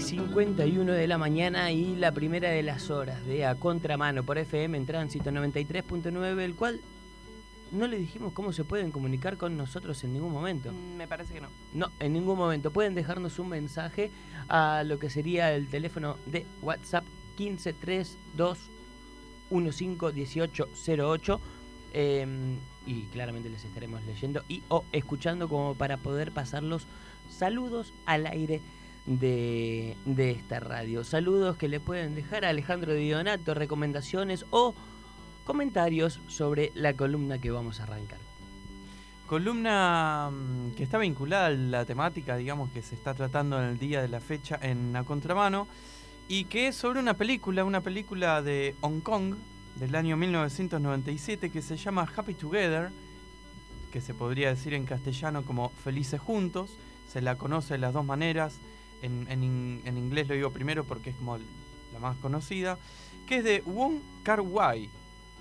9 y 51 de la mañana y la primera de las horas de A Contramano por FM en tránsito 93.9, el cual no le dijimos cómo se pueden comunicar con nosotros en ningún momento. Mm, Me parece que no. No, en ningún momento. Pueden dejarnos un mensaje a lo que sería el teléfono de WhatsApp 1532151808 eh, y claramente les estaremos leyendo y o escuchando como para poder pasar los saludos al aire de, de esta radio. Saludos que le pueden dejar a Alejandro Di Donato, recomendaciones o comentarios sobre la columna que vamos a arrancar. Columna mm, que está vinculada a la temática, digamos, que se está tratando en el día de la fecha en A Contramano, y que es sobre una película, una película de Hong Kong del año 1997 que se llama Happy Together, que se podría decir en castellano como Felices Juntos, se la conoce de las dos maneras, en, en in- en inglés lo digo primero porque es como la más conocida, que es de Wong Kar Wai.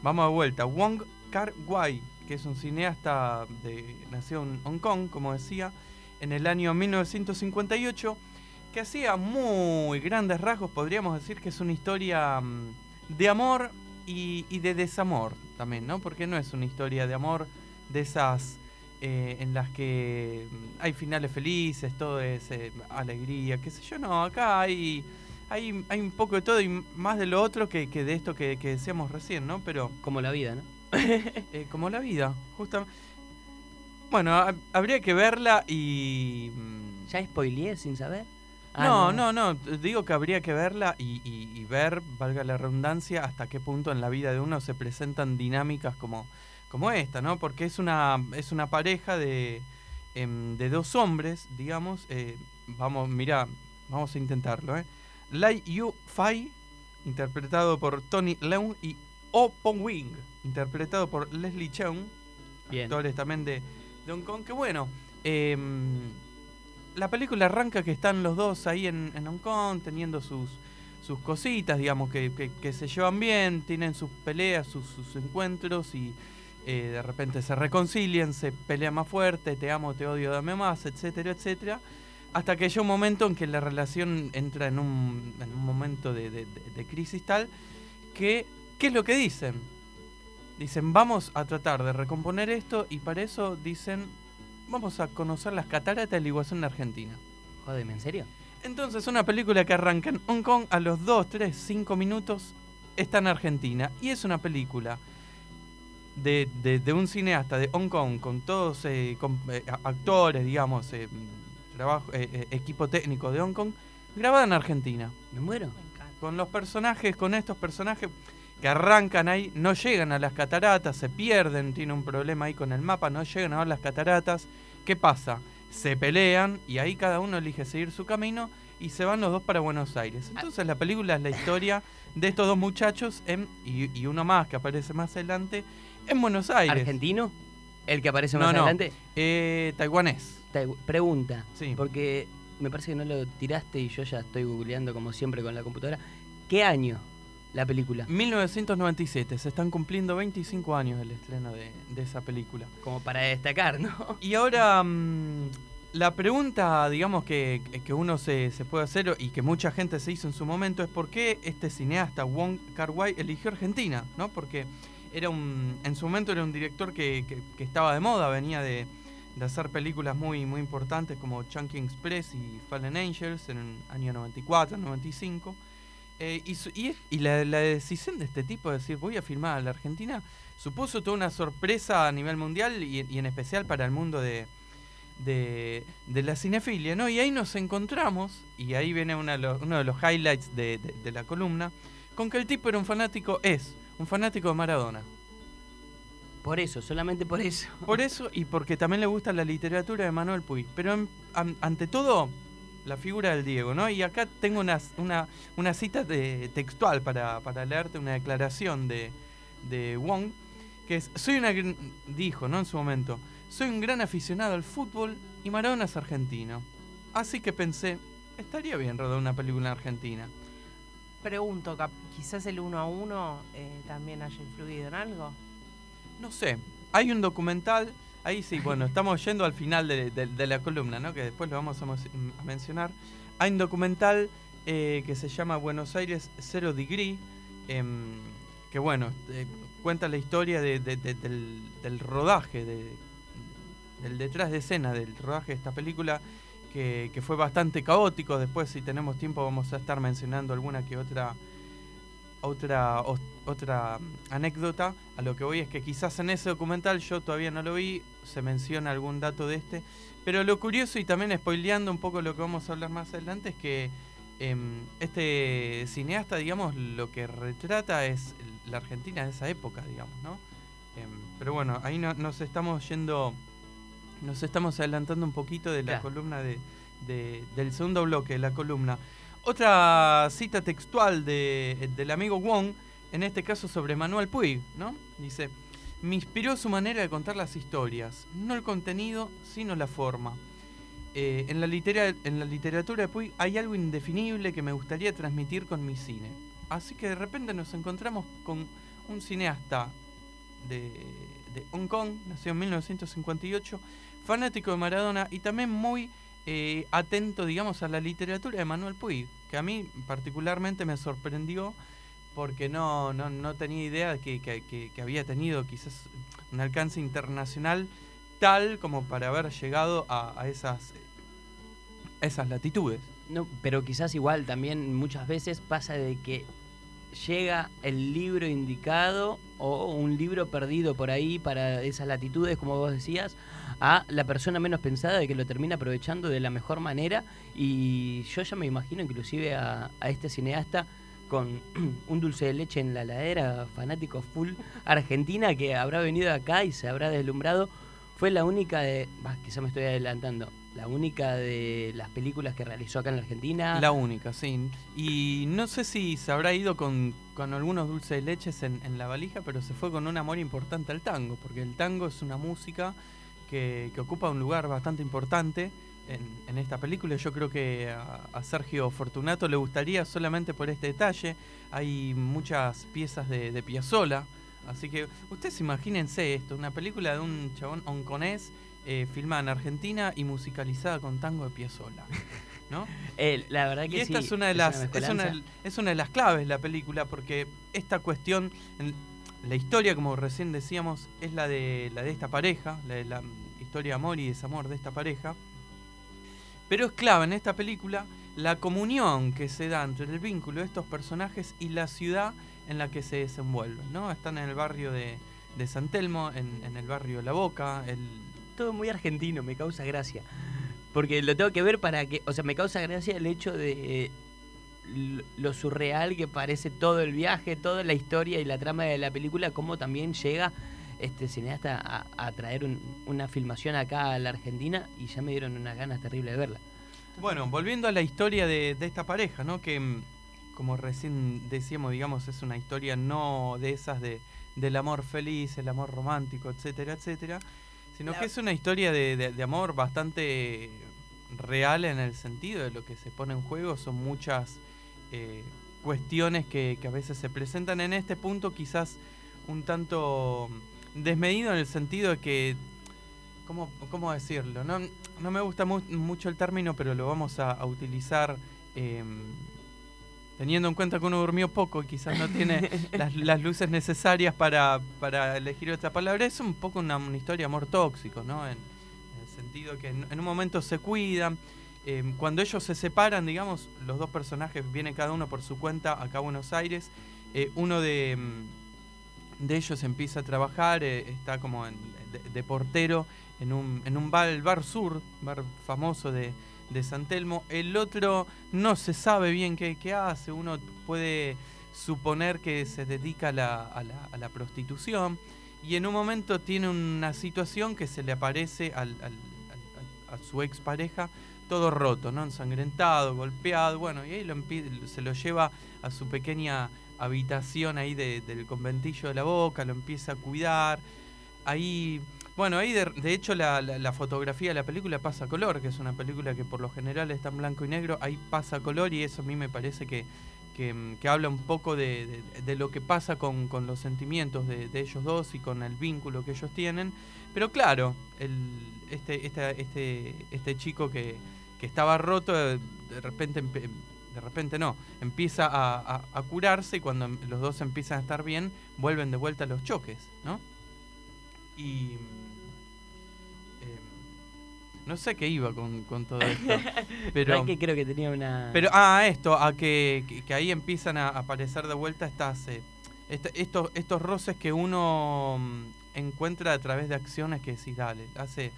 Vamos de vuelta, Wong Kar Wai, que es un cineasta de, nació en Hong Kong, como decía, en el año 1958, que hacía muy grandes rasgos, podríamos decir que es una historia mm, de amor y de desamor también, ¿no? Porque no es una historia de amor de esas eh, en las que mm, hay finales felices, todo es eh, alegría, qué sé yo, no, acá hay, hay, hay un poco de todo y más de lo otro que, que de esto que, que decíamos recién, ¿no? Pero Como la vida, ¿no? eh, como la vida, justamente. Bueno, ha- habría que verla y... mm, ¿Ya spoileé sin saber? Ah, no, no, no, digo que habría que verla y, y- y ver, valga la redundancia, hasta qué punto en la vida de uno se presentan dinámicas como, como esta, ¿no? Porque es una, es una pareja de, em, de dos hombres, digamos. eh, vamos, mira, vamos a intentarlo, ¿eh? Lai Yu Fai, interpretado por Tony Leung, y Oh Pong Wing, interpretado por Leslie Cheung, Bien. actores también de, de Hong Kong, que bueno, em, la película arranca que están los dos ahí en, en Hong Kong teniendo sus, sus cositas, digamos, que, que- que se llevan bien, tienen sus peleas, sus, sus encuentros y eh, de repente se reconcilian, se pelean más fuerte, te amo, te odio, dame más, etcétera, etcétera. Hasta que llega un momento en que la relación entra en un, en un momento de, de- de- de crisis tal que, ¿qué es lo que dicen? Dicen, vamos a tratar de recomponer esto y para eso dicen, vamos a conocer las cataratas del Iguazú en Argentina. Jódeme, ¿en serio? Entonces, una película que arranca en Hong Kong a los 2, 3, 5 minutos está en Argentina. Y es una película de, de- de un cineasta de Hong Kong con todos eh, con, eh, actores, digamos, eh, trabajo, eh, eh, equipo técnico de Hong Kong, grabada en Argentina. ¿Me muero? Me. Con los personajes, con estos personajes que arrancan ahí, no llegan a las cataratas, se pierden, tiene un problema ahí con el mapa, no llegan a ver las cataratas. ¿Qué pasa? Se pelean y ahí cada uno elige seguir su camino y se van los dos para Buenos Aires. Entonces la película es la historia de estos dos muchachos en, y, y uno más que aparece más adelante en Buenos Aires. ¿Argentino? ¿El que aparece No, más no. adelante? Eh, taiwanés. Pregunta, Sí. porque me parece que no lo tiraste y yo ya estoy googleando como siempre con la computadora. ¿Qué año la película? 1997, se están cumpliendo 25 años del estreno de, de esa película. Como para destacar, ¿no? Y ahora, mm, la pregunta, digamos, que, que uno se, se puede hacer y que mucha gente se hizo en su momento es por qué este cineasta, Wong Kar Wai, eligió Argentina, ¿no? Porque era un, en su momento era un director que, que- estaba de moda, venía de, de hacer películas muy, muy importantes como Chunky Express y Fallen Angels en el año 94, 95. Eh, y su- y, y la, decisión de este tipo de decir voy a filmar a la Argentina supuso toda una sorpresa a nivel mundial y en especial para el mundo de, de, de la cinefilia, ¿no? Y ahí nos encontramos, y ahí viene una de los- uno de los highlights de, de- de la columna, con que el tipo era un fanático, es un fanático de Maradona. Por eso, solamente por eso. Por eso y porque también le gusta la literatura de Manuel Puig. Pero en- an- ante todo, la figura del Diego, ¿no? Y acá tengo una, una, una cita de, textual para, para leerte una declaración de, de Wong, que es, soy una, dijo, ¿no? En su momento, soy un gran aficionado al fútbol y Maradona es argentino. Así que pensé, estaría bien rodar una película en Argentina. Pregunto, quizás el uno a uno eh, también haya influido en algo. No sé, hay un documental, ahí sí, bueno, estamos yendo al final de, de- de la columna, ¿no? Que después lo vamos a, a mencionar. Hay un documental eh, que se llama Buenos Aires Zero Degree, em, que bueno, eh, cuenta la historia de- del, del rodaje, de- del detrás de escena del rodaje de esta película, que, fue bastante caótico. Después, si tenemos tiempo, vamos a estar mencionando alguna que otra otra otra mm, anécdota. A lo que voy es que quizás en ese documental yo todavía no lo vi, se menciona algún dato de este. Pero lo curioso y también spoileando un poco lo que vamos a hablar más adelante es que em, este cineasta, digamos, lo que retrata es la Argentina de esa época, digamos, ¿no? Em, pero bueno, ahí no- nos estamos yendo, nos estamos adelantando un poquito de la columna de, de- del segundo bloque de la columna. Otra cita textual de, del amigo Wong, en este caso sobre Manuel Puig, ¿no? Dice, me inspiró su manera de contar las historias, no el contenido, sino la forma. Eh, en, la litera- en la literatura de Puig hay algo indefinible que me gustaría transmitir con mi cine. Así que de repente nos encontramos con un cineasta de, Hong Kong, nació en 1958, fanático de Maradona y también muy eh, atento, digamos, a la literatura de Manuel Puig, que a mí particularmente me sorprendió porque no, no, no tenía idea de que, que- que- había tenido quizás un alcance internacional tal como para haber llegado a, esas, esas latitudes. No, pero quizás igual también muchas veces pasa de que llega el libro indicado o un libro perdido por ahí para esas latitudes, como vos decías, a la persona menos pensada de que lo termina aprovechando de la mejor manera. Y yo ya me imagino inclusive a, este cineasta con un dulce de leche en la ladera, fanático full argentina, que habrá venido acá y se habrá deslumbrado. Fue la única de, bah, quizá me estoy adelantando, la única de las películas que realizó acá en la Argentina. La única, sí. Y no sé si se habrá ido con, con algunos dulces de leches en, la valija, pero se fue con un amor importante al tango, porque el tango es una música que, que ocupa un lugar bastante importante en, en esta película. Yo creo que a, a Sergio Fortunato le gustaría solamente por este detalle. Hay muchas piezas de, de Piazzolla. Así que ustedes imagínense esto, una película de un chabón hongkonés eh, filmada en Argentina y musicalizada con tango de Piazzolla. ¿No? Eh, la verdad que Y esta sí, es una de las es una, es una de las claves de la película porque esta cuestión en- la historia como recién decíamos es la de la de esta pareja, la de la historia de amor y desamor de esta pareja. Pero es clave en esta película la comunión que se da entre el vínculo de estos personajes y la ciudad en la que se desenvuelven, ¿no? Están en el barrio de, de San Telmo, en, en el barrio La Boca, el, todo muy argentino, me causa gracia. Porque lo tengo que ver para que, o sea, me causa gracia el hecho de eh, lo- surreal que parece todo el viaje, toda la historia y la trama de la película, cómo también llega este cineasta a, a traer un- una filmación acá a la Argentina y ya me dieron unas ganas terribles de verla. Bueno, volviendo a la historia de, de esta pareja, ¿no? Que como recién decíamos, digamos, es una historia no de esas de, del amor feliz, el amor romántico, etcétera, etcétera, sino La- que es una historia de, de- de amor bastante real en el sentido de lo que se pone en juego. Son muchas eh, cuestiones que, que a veces se presentan en este punto, quizás un tanto desmedido en el sentido de que ¿Cómo, cómo decirlo? No, no me gusta mu- mucho el término, pero lo vamos a, a utilizar eh, teniendo en cuenta que uno durmió poco y quizás no tiene las, las luces necesarias para, para elegir otra palabra. Es un poco una, una historia de amor tóxico, ¿no? En, en el sentido que en, en un momento se cuidan. eh, cuando ellos se separan, digamos, los dos personajes vienen cada uno por su cuenta acá a Buenos Aires. eh, uno de, mm, de ellos empieza a trabajar, eh, está como en- de, de portero en un, en un bar, el bar sur, bar famoso de, de San Telmo. El otro no se sabe bien qué, hace, uno puede suponer que se dedica a la, a la- prostitución y en un momento tiene una situación que se le aparece al, a su expareja todo roto, ¿no? ensangrentado, golpeado, bueno, y ahí lo se lo lleva a su pequeña habitación ahí de- del conventillo de la boca, lo empieza a cuidar, ahí bueno, ahí de, de hecho la, fotografía de la película pasa color, que es una película que por lo general está en blanco y negro, ahí pasa color y eso a mí me parece que, que, mm, habla un poco de, de- lo que pasa con, con los sentimientos de, ellos dos y con el vínculo que ellos tienen. Pero claro, el, este, esta- este, este chico que, que estaba roto, eh, de repente, de repente no, empieza a, a- curarse y cuando los dos empiezan a estar bien, vuelven de vuelta a los choques, ¿no? Y... em, no sé qué iba con, con todo esto. Pero, ¿Sabes que creo que tenía una. pero, ah, esto, a que, que- que ahí empiezan a aparecer de vuelta estas, eh, esta- estos, estos roces que uno mm, encuentra a través de acciones que decís, dale, hace.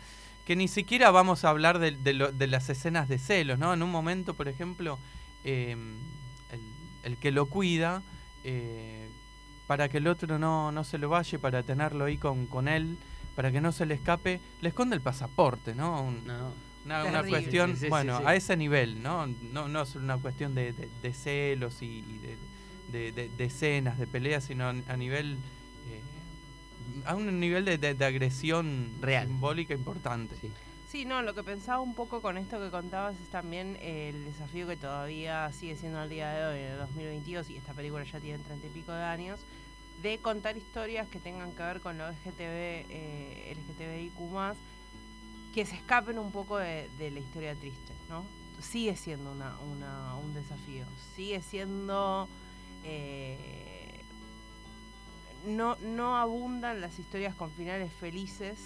Que ni siquiera vamos a hablar de, de lo- de las escenas de celos, ¿no? En un momento, por ejemplo, eh, el, el que lo cuida, eh, para que el otro no, no se lo vaya, para tenerlo ahí con, con él, para que no se le escape, le esconde el pasaporte, ¿no? Un- No. una, una cuestión, Sí, sí, bueno, sí. a ese nivel, ¿no? No, no es una cuestión de, de- de celos y, y de, de- de- de escenas, de peleas, sino a, a nivel. eh, a un nivel de, de- de agresión Real. simbólica importante. Sí. Sí, no, lo que pensaba un poco con esto que contabas es también el desafío que todavía sigue siendo al día de hoy, en el 2022, y esta película ya tiene treinta y pico de años, de contar historias que tengan que ver con lo LGTB, eh, LGTBIQ+, que se escapen un poco de, la historia triste, ¿no? Sigue siendo una, un desafío, sigue siendo... eh, no, no abundan las historias con finales felices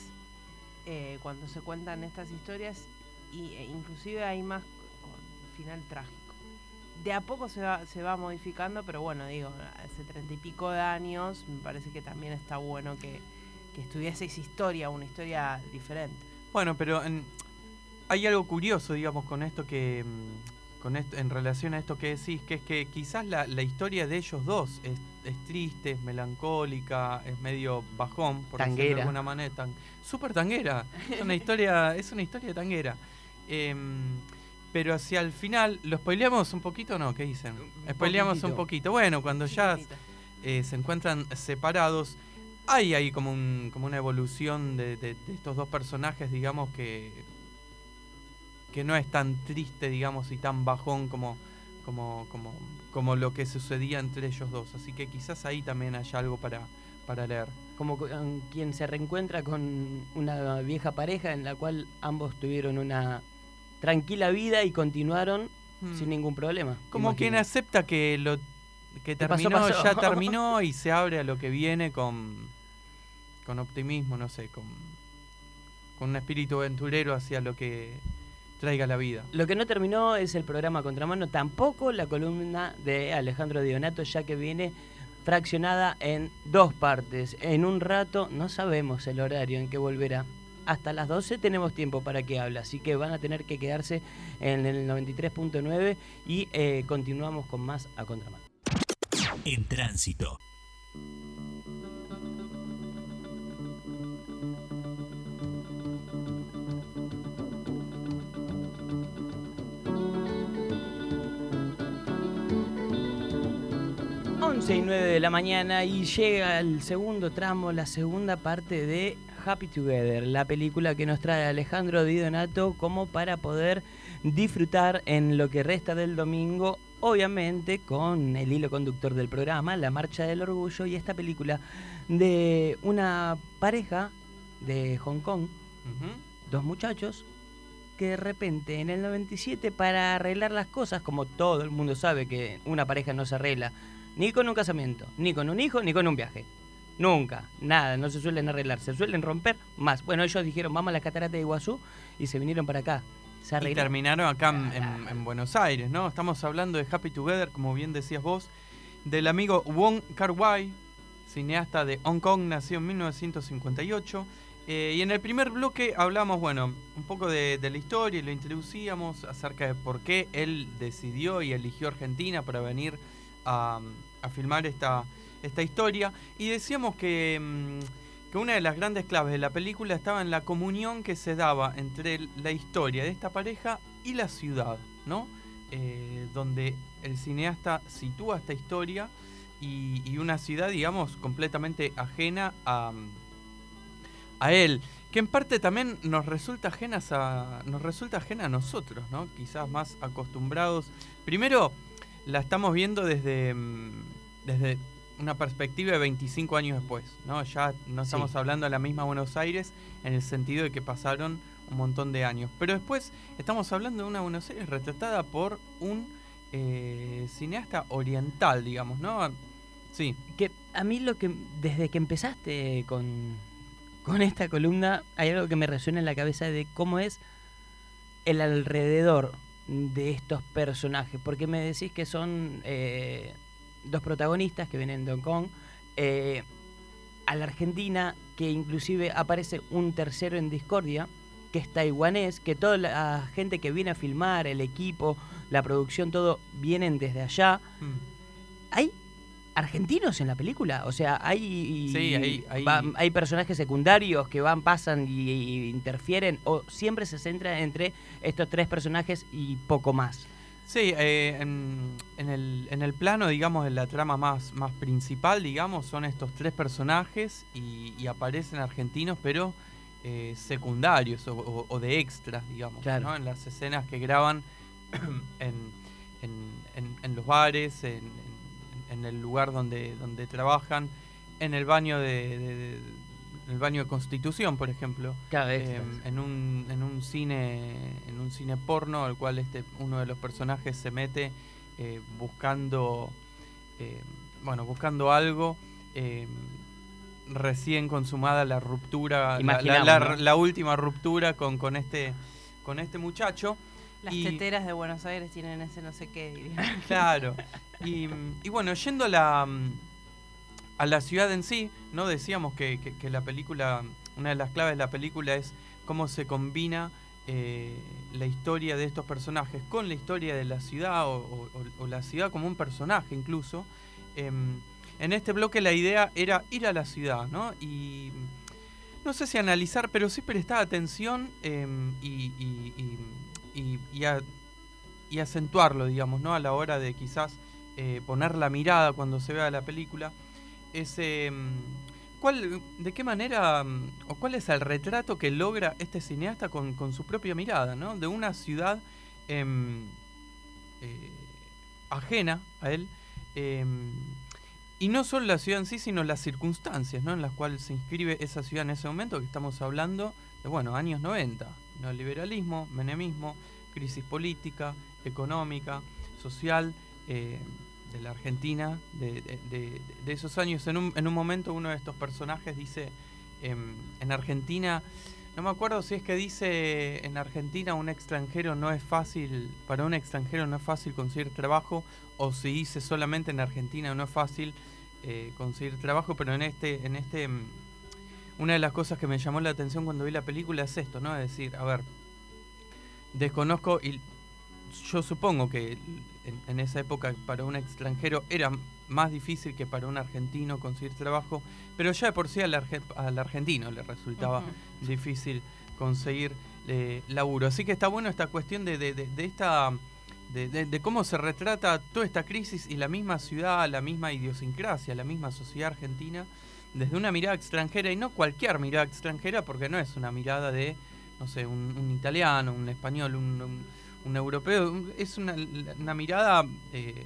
eh, cuando se cuentan estas historias e inclusive hay más con final trágico. De a poco se va, se va modificando, pero bueno, digo, hace treinta y pico de años me parece que también está bueno que, que estuviese esa historia, una historia diferente. Bueno, pero en- hay algo curioso, digamos, con esto que. mm, Con esto, en relación a esto que decís, que es que quizás la, la historia de ellos dos es, es triste, es melancólica, es medio bajón, por decirlo de Tanguera. alguna manera. Tan, súper tanguera. Es una historia, es una historia tanguera. Em, pero hacia el final, ¿lo spoileamos un poquito o no? ¿Qué dicen? Un Spoileamos poquitito. un poquito. Bueno, cuando ya eh, se encuentran separados. Hay ahí como, un, como una evolución de, de- de estos dos personajes, digamos, que, que no es tan triste, digamos, y tan bajón como, como, como, como lo que sucedía entre ellos dos. Así que quizás ahí también haya algo para, para leer. Como quien se reencuentra con una vieja pareja en la cual ambos tuvieron una tranquila vida y continuaron Mm. sin ningún problema. Como imagino. quien acepta que lo que pasó, terminó, pasó. ya terminó y se abre a lo que viene con, con optimismo, no sé, con, con un espíritu aventurero hacia lo que traiga la vida. Lo que no terminó es el programa Contramano, tampoco la columna de Alejandro Dionato, ya que viene fraccionada en dos partes. En un rato no sabemos el horario en que volverá. Hasta las 12 tenemos tiempo para que hable, así que van a tener que quedarse en el 93.9 y eh, continuamos con más a Contramano. En tránsito. Once y 9 de la mañana y llega el segundo tramo, la segunda parte de Happy Together, la película que nos trae Alejandro Di Donato como para poder disfrutar en lo que resta del domingo, obviamente con el hilo conductor del programa, la Marcha del Orgullo y esta película de una pareja de Hong Kong, dos muchachos que de repente en el 97 para arreglar las cosas, como todo el mundo sabe que una pareja no se arregla ni con un casamiento, ni con un hijo, ni con un viaje. Nunca, nada, no se suelen arreglar, se suelen romper más. Bueno, ellos dijeron, vamos a las cataratas de Iguazú y se vinieron para acá. Se Y terminaron acá en, en- en Buenos Aires, ¿no? Estamos hablando de Happy Together, como bien decías vos, del amigo Wong Kar Wai, cineasta de Hong Kong, nació en 1958. Eh, y en el primer bloque hablamos, bueno, un poco de, de la historia y lo introducíamos acerca de por qué él decidió y eligió Argentina para venir a, a filmar esta, esta historia. Y decíamos que, mm, que una de las grandes claves de la película estaba en la comunión que se daba entre la historia de esta pareja y la ciudad, ¿no? Eh, donde el cineasta sitúa esta historia y, una ciudad, digamos, completamente ajena a, a él, que en parte también nos resulta ajenas a nos resulta ajena a nosotros, ¿no? Quizás más acostumbrados. Primero, la estamos viendo desde, mm, desde una perspectiva de 25 años después, ¿no? Ya no estamos Sí. hablando de la misma Buenos Aires en el sentido de que pasaron un montón de años. Pero después estamos hablando de una Buenos Aires retratada por un eh, cineasta oriental, digamos, ¿no? Sí, Que a mí lo que desde que empezaste con, con esta columna hay algo que me resuena en la cabeza de cómo es el alrededor de estos personajes. Porque me decís que son eh, dos protagonistas que vienen de Hong Kong. eh, a la Argentina, que inclusive aparece un tercero en Discordia, que es taiwanés, que toda la gente que viene a filmar, el equipo, la producción, todo, vienen desde allá. Mm. ¿Hay argentinos en la película? O sea, hay, Sí, hay- hay- va- hay personajes secundarios que van, pasan y, y interfieren, o siempre se centra entre estos tres personajes y poco más. Sí, eh, en, en el, en el plano, digamos, de la trama más, más principal, digamos, son estos tres personajes y, y aparecen argentinos, pero eh, secundarios o, o- o de extras, digamos, Claro. ¿no? En las escenas que graban en, en- en- en los bares, en, en- en el lugar donde, donde trabajan, en el baño de, de- de- el baño de Constitución, por ejemplo. Claro, Eh, en un en un cine en un cine porno al cual este uno de los personajes se mete eh, buscando eh, bueno buscando algo eh, recién consumada la ruptura la- la, la- última ruptura con con este con este muchacho Las Y- teteras de Buenos Aires tienen ese no sé qué, diría. Claro. Y, y bueno, yendo a la, a la ciudad en sí, ¿no? Decíamos que, que- la película, una de las claves de la película es cómo se combina eh, la historia de estos personajes con la historia de la ciudad o, la ciudad como un personaje incluso. Em, en este bloque la idea era ir a la ciudad, ¿no? Y no sé si analizar, pero sí prestar atención em, y, y acentuarlo, digamos, ¿no? A la hora de quizás eh, poner la mirada cuando se vea la película. Es, eh, ¿cuál, ¿De qué manera mm, o cuál es el retrato que logra este cineasta con, con su propia mirada, ¿no? De una ciudad em, eh, ajena a él. em, y no solo la ciudad en sí, sino las circunstancias ¿no? en las cuales se inscribe esa ciudad en ese momento, que estamos hablando de, bueno, años 90. Neoliberalismo, menemismo, crisis política, económica, social, eh, de la Argentina, de, de- esos años. En un, en un momento uno de estos personajes dice, em, en Argentina, no me acuerdo si es que dice, en Argentina un extranjero no es fácil, para un extranjero no es fácil conseguir trabajo, o si dice solamente en Argentina no es fácil eh, conseguir trabajo, pero en este, en este, mm, una de las cosas que me llamó la atención cuando vi la película es esto, ¿no? Es decir, a ver, desconozco y yo supongo que en, en esa época para un extranjero era más difícil que para un argentino conseguir trabajo, pero ya de por sí al, arge- al argentino le resultaba difícil conseguir eh, laburo. Así que está bueno esta cuestión de, de- de- de esta de, de- de cómo se retrata toda esta crisis y la misma ciudad, la misma idiosincrasia, la misma sociedad argentina desde una mirada extranjera y no cualquier mirada extranjera porque no es una mirada de, no sé, un, un italiano, un español, un, un- un europeo, es una, mirada eh,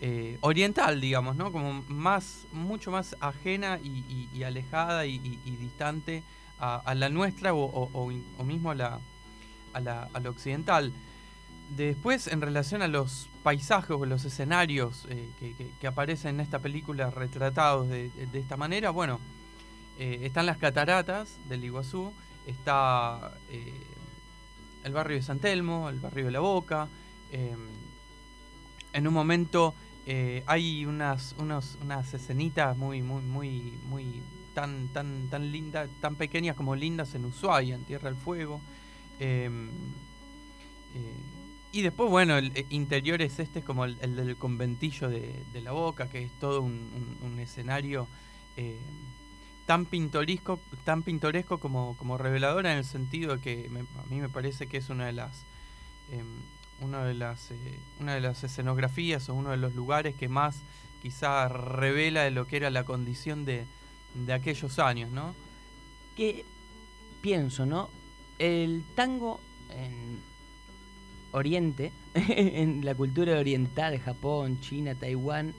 eh, oriental, digamos, ¿no? Como más, mucho más ajena y, alejada y, distante a, la nuestra o, mismo a la, occidental. Después, en relación a los paisajes o los escenarios eh, que, aparecen en esta película retratados de, esta manera, bueno, están las cataratas del Iguazú, está el barrio de San Telmo, el barrio de La Boca. eh, en un momento eh, hay unas, unas escenitas muy, muy, muy, muy tan, tan, tan lindas, tan pequeñas como lindas en Ushuaia, en Tierra del Fuego. Eh, eh, y después, bueno, el eh, interior es este, como el, el del conventillo de, de la Boca, que es todo un, escenario tan pintoresco, tan pintoresco como, como revelador en el sentido de que me- a mí me parece que es una de las em, una de las eh, una de las escenografías o uno de los lugares que más quizá revela de lo que era la condición de, de aquellos años, ¿no? que pienso, ¿no? El tango en Oriente, en la cultura oriental, Japón, China, Taiwán,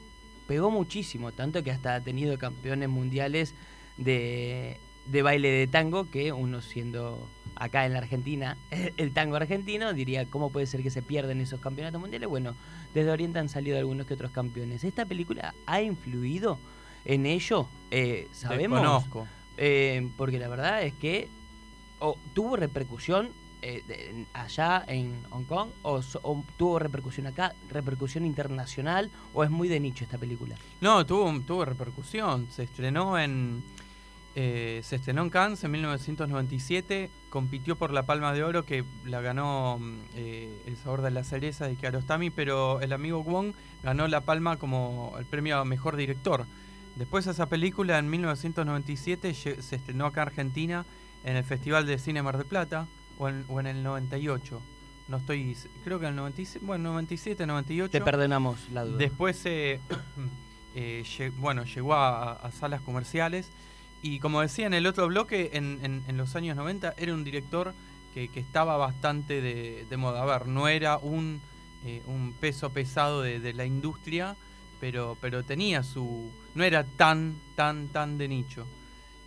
pegó muchísimo, tanto que hasta ha tenido campeones mundiales de, de baile de tango, que uno siendo acá en la Argentina, el tango argentino, diría, ¿cómo puede ser que se pierden esos campeonatos mundiales? Bueno, desde Oriente han salido algunos que otros campeones. ¿Esta película ha influido en ello? Eh, ¿Sabemos? Desconozco. Eh, porque la verdad es que o tuvo repercusión eh, de- allá en Hong Kong o, o tuvo repercusión acá, repercusión internacional o es muy de nicho esta película. No, tuvo, tuvo repercusión. Se estrenó en. Eh, se estrenó en Cannes en 1997. Compitió por la Palma de Oro que la ganó mm, eh, El sabor de la cereza de Kiarostami, pero el amigo Wong ganó la Palma como el premio a mejor director. Después esa película en 1997 lle- se estrenó acá en Argentina en el Festival de Cine Mar del Plata o en, o en el 98. No estoy. Creo que en el 97, bueno, 97, 98. Te perdonamos la duda. Después, eh, eh, bueno, llegó a, a salas comerciales y como decía en el otro bloque, en, los años 90 era un director que, estaba bastante de, moda. A ver, no era un, eh, peso pesado de, la industria, pero, pero tenía su... no era tan, tan, tan de nicho.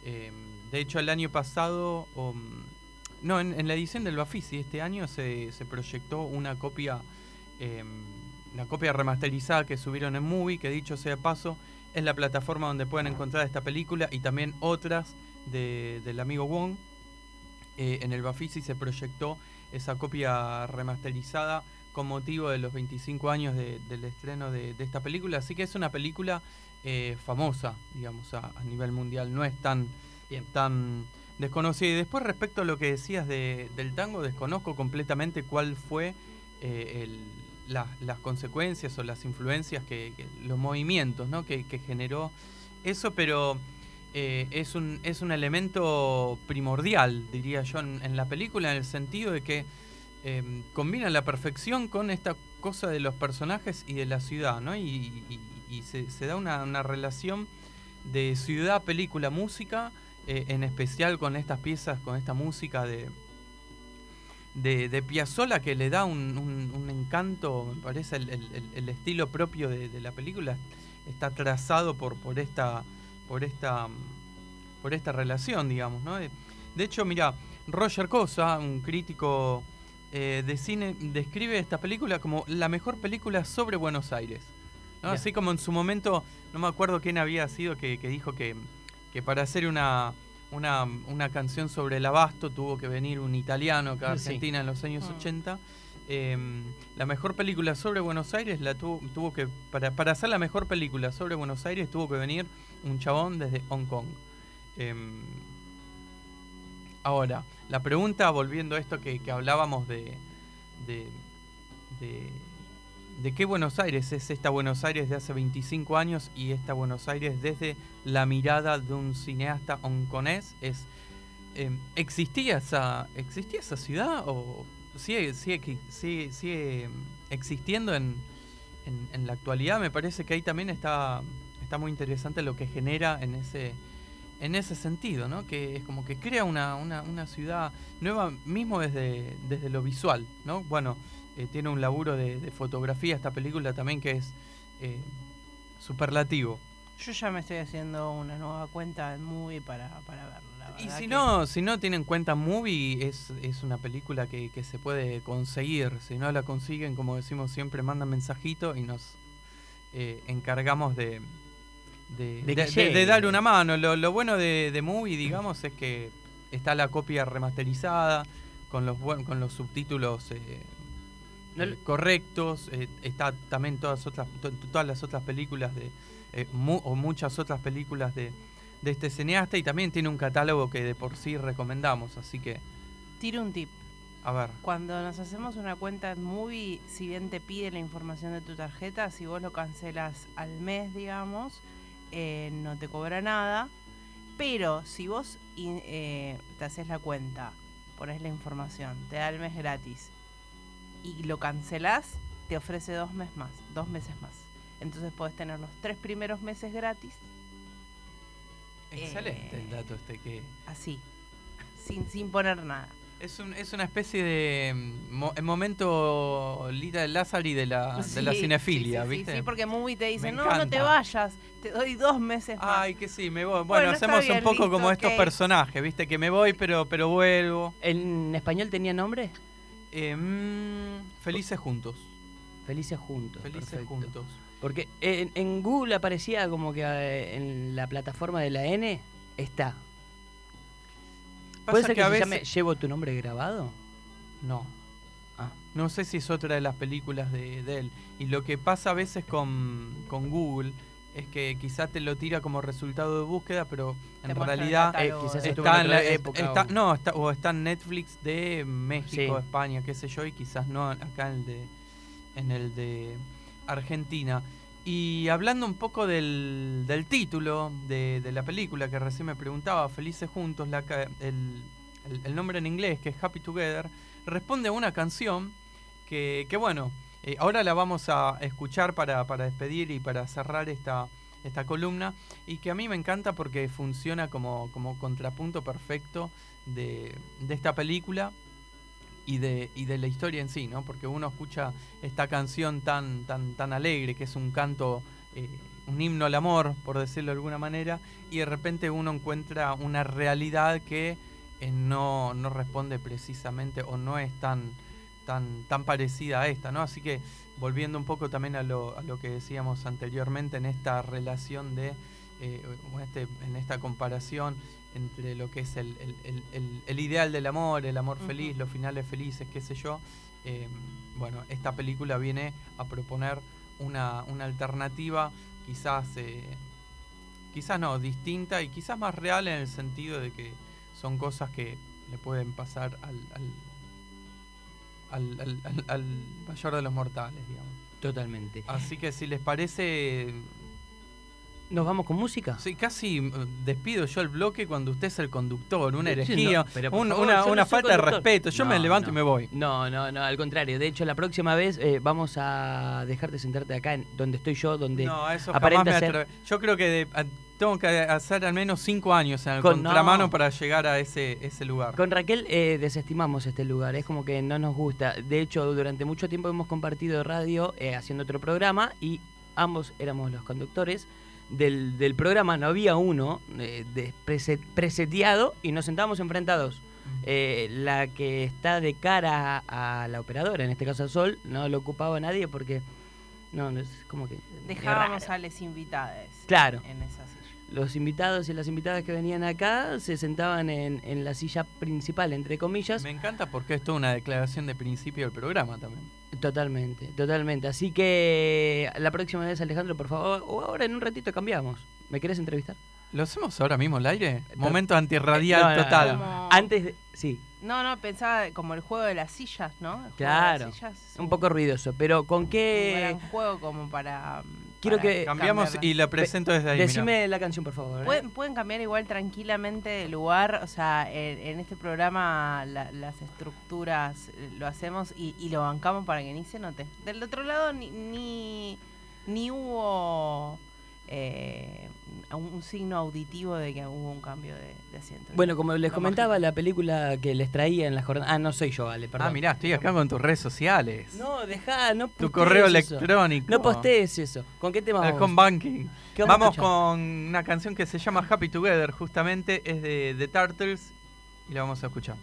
Eh, de hecho, el año pasado, mm, no, en, la edición del Bafisi este año se, proyectó una copia, eh, una copia remasterizada que subieron en Movie, que dicho sea paso, es la plataforma donde pueden encontrar esta película y también otras de- del amigo Wong. Eh, en el Bafisi se proyectó esa copia remasterizada con motivo de los 25 años de- del estreno de, esta película. Así que es una película eh, famosa, digamos, a, a nivel mundial. No es tan, Bien. tan desconocida. Y después respecto a lo que decías de- del tango, desconozco completamente cuál fue eh, el- la- las consecuencias o las influencias que, los movimientos ¿no? que, generó eso, pero eh, es, un, es un elemento primordial, diría yo, en, la película, en el sentido de que eh, combina la perfección con esta cosa de los personajes y de la ciudad, ¿no? Y, se da una, una relación de ciudad, película, música, eh, en especial con estas piezas, con esta música de, de, de Piazzolla que le da un, un- un encanto, me parece el, el- estilo propio de, de la película está trazado por, por esta por esta por esta relación, digamos, ¿no? De, de hecho, mira, Roger Cosa, un crítico eh, de cine, describe esta película como la mejor película sobre Buenos Aires. ¿no? Así como en su momento, no me acuerdo quién había sido que, que dijo que, que para hacer una, una, una canción sobre el abasto tuvo que venir un italiano acá a Sí. Argentina en los años Mm. 80. Eh, la mejor película sobre Buenos Aires la tuvo, tuvo que para, para hacer la mejor película sobre Buenos Aires tuvo que venir un chabón desde Hong Kong. Em, ahora, la pregunta, volviendo a esto que, que hablábamos de, de, de, de qué Buenos Aires es esta Buenos Aires de hace 25 años y esta Buenos Aires desde la mirada de un cineasta hongkonés, es em, ¿existía, esa, ¿existía esa ciudad o sigue, sigue, sigue, em, existiendo en, en, en la actualidad? Me parece que ahí también está, está muy interesante lo que genera en ese, en ese sentido, ¿no? Que es como que crea una, una, una ciudad nueva mismo desde, desde lo visual, ¿no? Bueno, eh, tiene un laburo de, de fotografía esta película también que es eh, superlativo. Yo ya me estoy haciendo una nueva cuenta en Movie para, para verlo. la Y si que- no, si no tienen cuenta Movie, es, es una película que, que se puede conseguir. Si no la consiguen, como decimos siempre, mandan mensajito y nos eh, encargamos de, de, De que de- de- de llegue. dar una mano. Lo, lo bueno de, de Movie, digamos, es que está la copia remasterizada con los con los subtítulos eh, No le- correctos. eh, está también todas otras to- todas las otras películas de eh, mu- o muchas otras películas de, de este cineasta y también tiene un catálogo que de por sí recomendamos. Así que, Tiro un tip. a ver. Cuando nos hacemos una cuenta en Movie, si bien te pide la información de tu tarjeta, si vos lo cancelas al mes, digamos, eh, no te cobra nada. Pero si vos in- eh, te haces la cuenta, pones la información, te da el mes gratis y lo cancelás, te ofrece dos meses más, dos meses más. Entonces podés tener los tres primeros meses gratis, Excelente Eh, el dato este que... así, sin, sin poner nada. Es, un, es una especie de mm, mo- el momento Lita de Lázaro y de la, de la cinefilia, sí, sí, ¿viste? Sí, porque Movie te dice, no, no te vayas, te doy dos meses más. Ay, que sí, me voy. Bueno, hacemos bien, un poco listo, como estos personajes, ¿viste? Que me voy, pero, pero vuelvo. ¿En español tenía nombre? Eh, mm, felices juntos. Felices juntos. Felices perfecto. juntos. Porque en, en Google aparecía como que eh, en la plataforma de la N está. ¿Puede ser que, a se veces... llame Llevo tu nombre grabado? No. Ah. No sé si es otra de las películas de, de él. Y lo que pasa a veces con, con Google es que quizás te lo tira como resultado de búsqueda, pero en realidad Eh, quizás en está, en la- eh, época está- o- no, está, o está en Netflix de México, Sí. España, qué sé yo, y quizás no acá en el de, en el de Argentina. Y hablando un poco del, del título de, de la película que recién me preguntaba, Felices Juntos, la ca- el, el- el nombre en inglés, que es Happy Together, responde a una canción que, que bueno, eh, ahora la vamos a escuchar para, para despedir y para cerrar esta, esta columna, y que a mí me encanta porque funciona como, como contrapunto perfecto de, de esta película y de, y de la historia en sí, ¿no? Porque uno escucha esta canción tan, tan, tan alegre, que es un canto, eh, un himno al amor, por decirlo de alguna manera, y de repente uno encuentra una realidad que eh, no, no responde precisamente o no es tan, tan, tan parecida a esta, ¿no? Así que volviendo un poco también a lo, a lo que decíamos anteriormente en esta relación de, eh, este, en esta comparación entre lo que es el, el- el- el- el ideal del amor, el amor feliz, los finales felices, qué sé yo. eh, bueno, esta película viene a proponer una, una alternativa quizás, eh, quizás no, distinta y quizás más real en el sentido de que son cosas que le pueden pasar al, al, al- al- mayor de los mortales, digamos. Totalmente. Así que si les parece, ¿Nos vamos con música? sí, casi eh, despido yo el bloque cuando usted es el conductor, una Sí, herejía, no, un- una, no una falta de respeto. Yo me levanto y me voy. No, no, no, al contrario. De hecho, la próxima vez eh, vamos a dejarte sentarte acá, en, donde estoy yo, donde... No, eso aparenta jamás me ser- Yo creo que de- tengo que hacer al menos cinco años en el Con- contramano no. para llegar a ese, ese lugar. Con Raquel eh, desestimamos este lugar, es como que no nos gusta. De hecho, durante mucho tiempo hemos compartido radio eh, haciendo otro programa y ambos éramos los conductores del, del programa. No había uno eh, de preseteado y nos sentábamos enfrentados. Eh, la que está de cara a la operadora, en este caso a Sol, no lo ocupaba nadie porque no, no es como que Dejábamos a les invitades Claro. en esa silla. Los invitados y las invitadas que venían acá se sentaban en, en la silla principal, entre comillas. Me encanta porque esto es una declaración de principio del programa también. Totalmente, totalmente. Así que la próxima vez, Alejandro, por favor, o ahora en un ratito cambiamos. ¿Me querés entrevistar? ¿Lo hacemos ahora mismo al aire? To- Momento antirradial No, no, total. no. Como- Antes de... Sí, No, no, pensaba como el juego de las sillas, ¿no? El juego de Claro. las sillas es un poco ruidoso, pero ¿con un qué...? gran juego como para. Quiero para que- Cambiamos y la presento desde ahí. mirá. Decime la canción, por favor. ¿eh? Pueden, pueden cambiar igual tranquilamente de lugar, o sea, en, en este programa la- las estructuras eh, lo hacemos y, y lo bancamos para que ni se note. Del otro lado ni, ni, ni hubo eh, un, un signo auditivo de que hubo un cambio de, de asiento. Bueno, como les comentaba, mágico. la película que les traía en la jornada... Ah, no soy yo, Ale, perdón. Ah, mirá, estoy acá con tus redes sociales. No, dejá, no tu correo eso. electrónico. No postees eso. ¿Con qué tema vamos? home banking. ¿Qué vamos a Vamos con una canción que se llama Happy Together, justamente es de The Turtles y la vamos a escuchar.